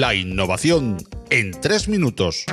La innovación en tres minutos.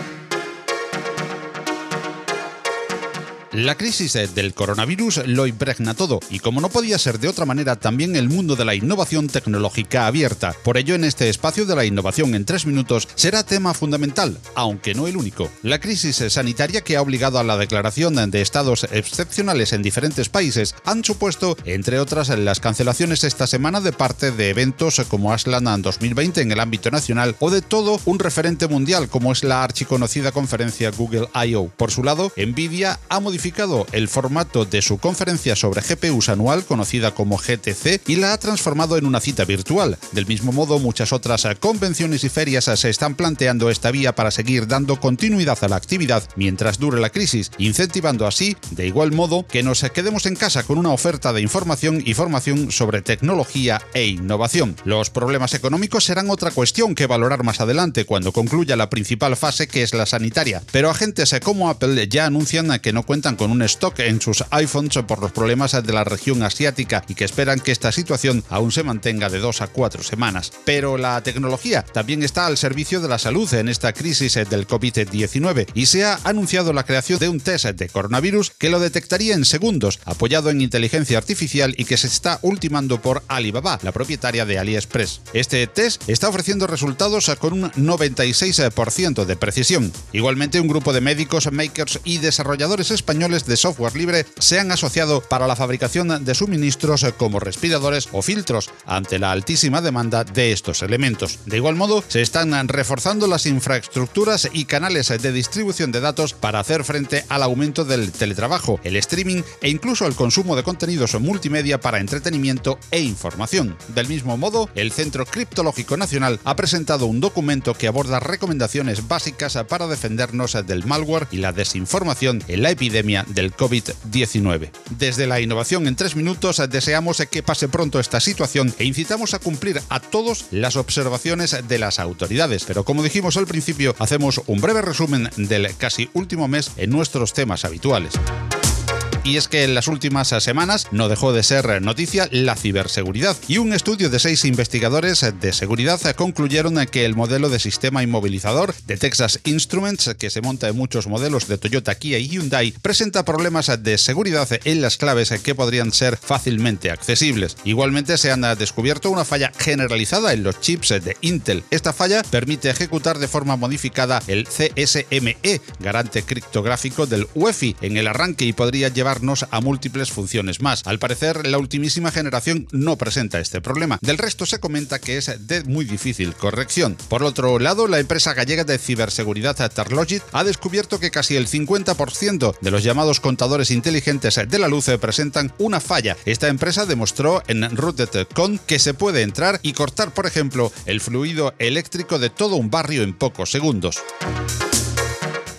La crisis del coronavirus lo impregna todo y como no podía ser de otra manera también el mundo de la innovación tecnológica abierta. Por ello en este espacio de la innovación en tres minutos será tema fundamental, aunque no el único. La crisis sanitaria que ha obligado a la declaración de estados excepcionales en diferentes países han supuesto, entre otras, las cancelaciones esta semana de parte de eventos como Aslan 2020 en el ámbito nacional o de todo un referente mundial como es la archiconocida conferencia Google I.O. Por su lado, Nvidia ha modificado el formato de su conferencia sobre GPUs anual, conocida como GTC, y la ha transformado en una cita virtual. Del mismo modo, muchas otras convenciones y ferias se están planteando esta vía para seguir dando continuidad a la actividad mientras dure la crisis, incentivando así, de igual modo, que nos quedemos en casa con una oferta de información y formación sobre tecnología e innovación. Los problemas económicos serán otra cuestión que valorar más adelante cuando concluya la principal fase que es la sanitaria, pero agentes como Apple ya anuncian que no cuentan con un stock en sus iPhones por los problemas de la región asiática y que esperan que esta situación aún se mantenga de dos a cuatro semanas. Pero la tecnología también está al servicio de la salud en esta crisis del COVID-19 y se ha anunciado la creación de un test de coronavirus que lo detectaría en segundos, apoyado en inteligencia artificial y que se está ultimando por Alibaba, la propietaria de AliExpress. Este test está ofreciendo resultados con un 96% de precisión. Igualmente, un grupo de médicos, makers y desarrolladores españoles de software libre se han asociado para la fabricación de suministros como respiradores o filtros ante la altísima demanda de estos elementos. De igual modo, se están reforzando las infraestructuras y canales de distribución de datos para hacer frente al aumento del teletrabajo, el streaming e incluso el consumo de contenidos multimedia para entretenimiento e información. Del mismo modo, el Centro Criptológico Nacional ha presentado un documento que aborda recomendaciones básicas para defendernos del malware y la desinformación en la epidemia del COVID-19. Desde la innovación en tres minutos deseamos que pase pronto esta situación e incitamos a cumplir a todos las observaciones de las autoridades. Pero como dijimos al principio, hacemos un breve resumen del casi último mes en nuestros temas habituales y es que en las últimas semanas no dejó de ser noticia la ciberseguridad y un estudio de seis investigadores de seguridad concluyeron que el modelo de sistema inmovilizador de Texas Instruments, que se monta en muchos modelos de Toyota, Kia y Hyundai, presenta problemas de seguridad en las claves que podrían ser fácilmente accesibles. Igualmente se han descubierto una falla generalizada en los chips de Intel. Esta falla permite ejecutar de forma modificada el CSME, garante criptográfico del UEFI, en el arranque y podría llevar a múltiples funciones más. Al parecer, la ultimísima generación no presenta este problema. Del resto se comenta que es de muy difícil corrección. Por otro lado, la empresa gallega de ciberseguridad Tarlogit ha descubierto que casi el 50% de los llamados contadores inteligentes de la luz presentan una falla. Esta empresa demostró en Rooted.com que se puede entrar y cortar, por ejemplo, el fluido eléctrico de todo un barrio en pocos segundos.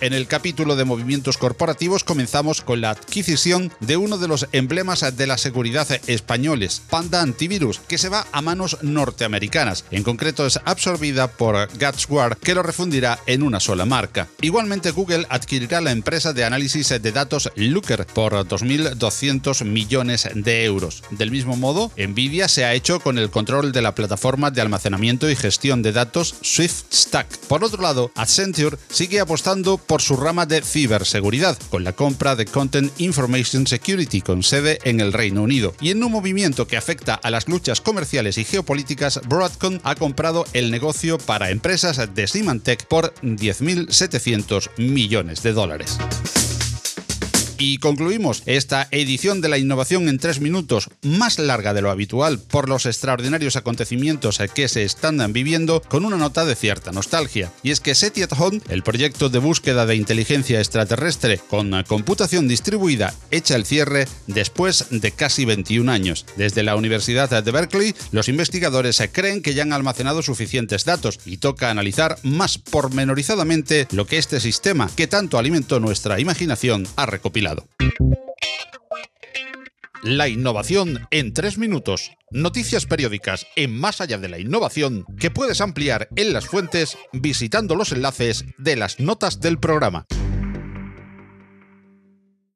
En el capítulo de movimientos corporativos comenzamos con la adquisición de uno de los emblemas de la seguridad españoles, Panda Antivirus, que se va a manos norteamericanas. En concreto es absorbida por GatsWare, que lo refundirá en una sola marca. Igualmente Google adquirirá la empresa de análisis de datos Looker por 2.200 millones de euros. Del mismo modo, Nvidia se ha hecho con el control de la plataforma de almacenamiento y gestión de datos SwiftStack. Por otro lado, Accenture sigue apostando por por su rama de ciberseguridad, con la compra de Content Information Security con sede en el Reino Unido. Y en un movimiento que afecta a las luchas comerciales y geopolíticas, Broadcom ha comprado el negocio para empresas de Symantec por 10.700 millones de dólares. Y concluimos esta edición de la innovación en tres minutos, más larga de lo habitual por los extraordinarios acontecimientos que se están viviendo, con una nota de cierta nostalgia. Y es que SETI at Home, el proyecto de búsqueda de inteligencia extraterrestre con computación distribuida, echa el cierre después de casi 21 años. Desde la Universidad de Berkeley, los investigadores creen que ya han almacenado suficientes datos y toca analizar más pormenorizadamente lo que este sistema, que tanto alimentó nuestra imaginación, ha recopilado. La innovación en tres minutos. Noticias periódicas en Más allá de la innovación que puedes ampliar en las fuentes visitando los enlaces de las notas del programa.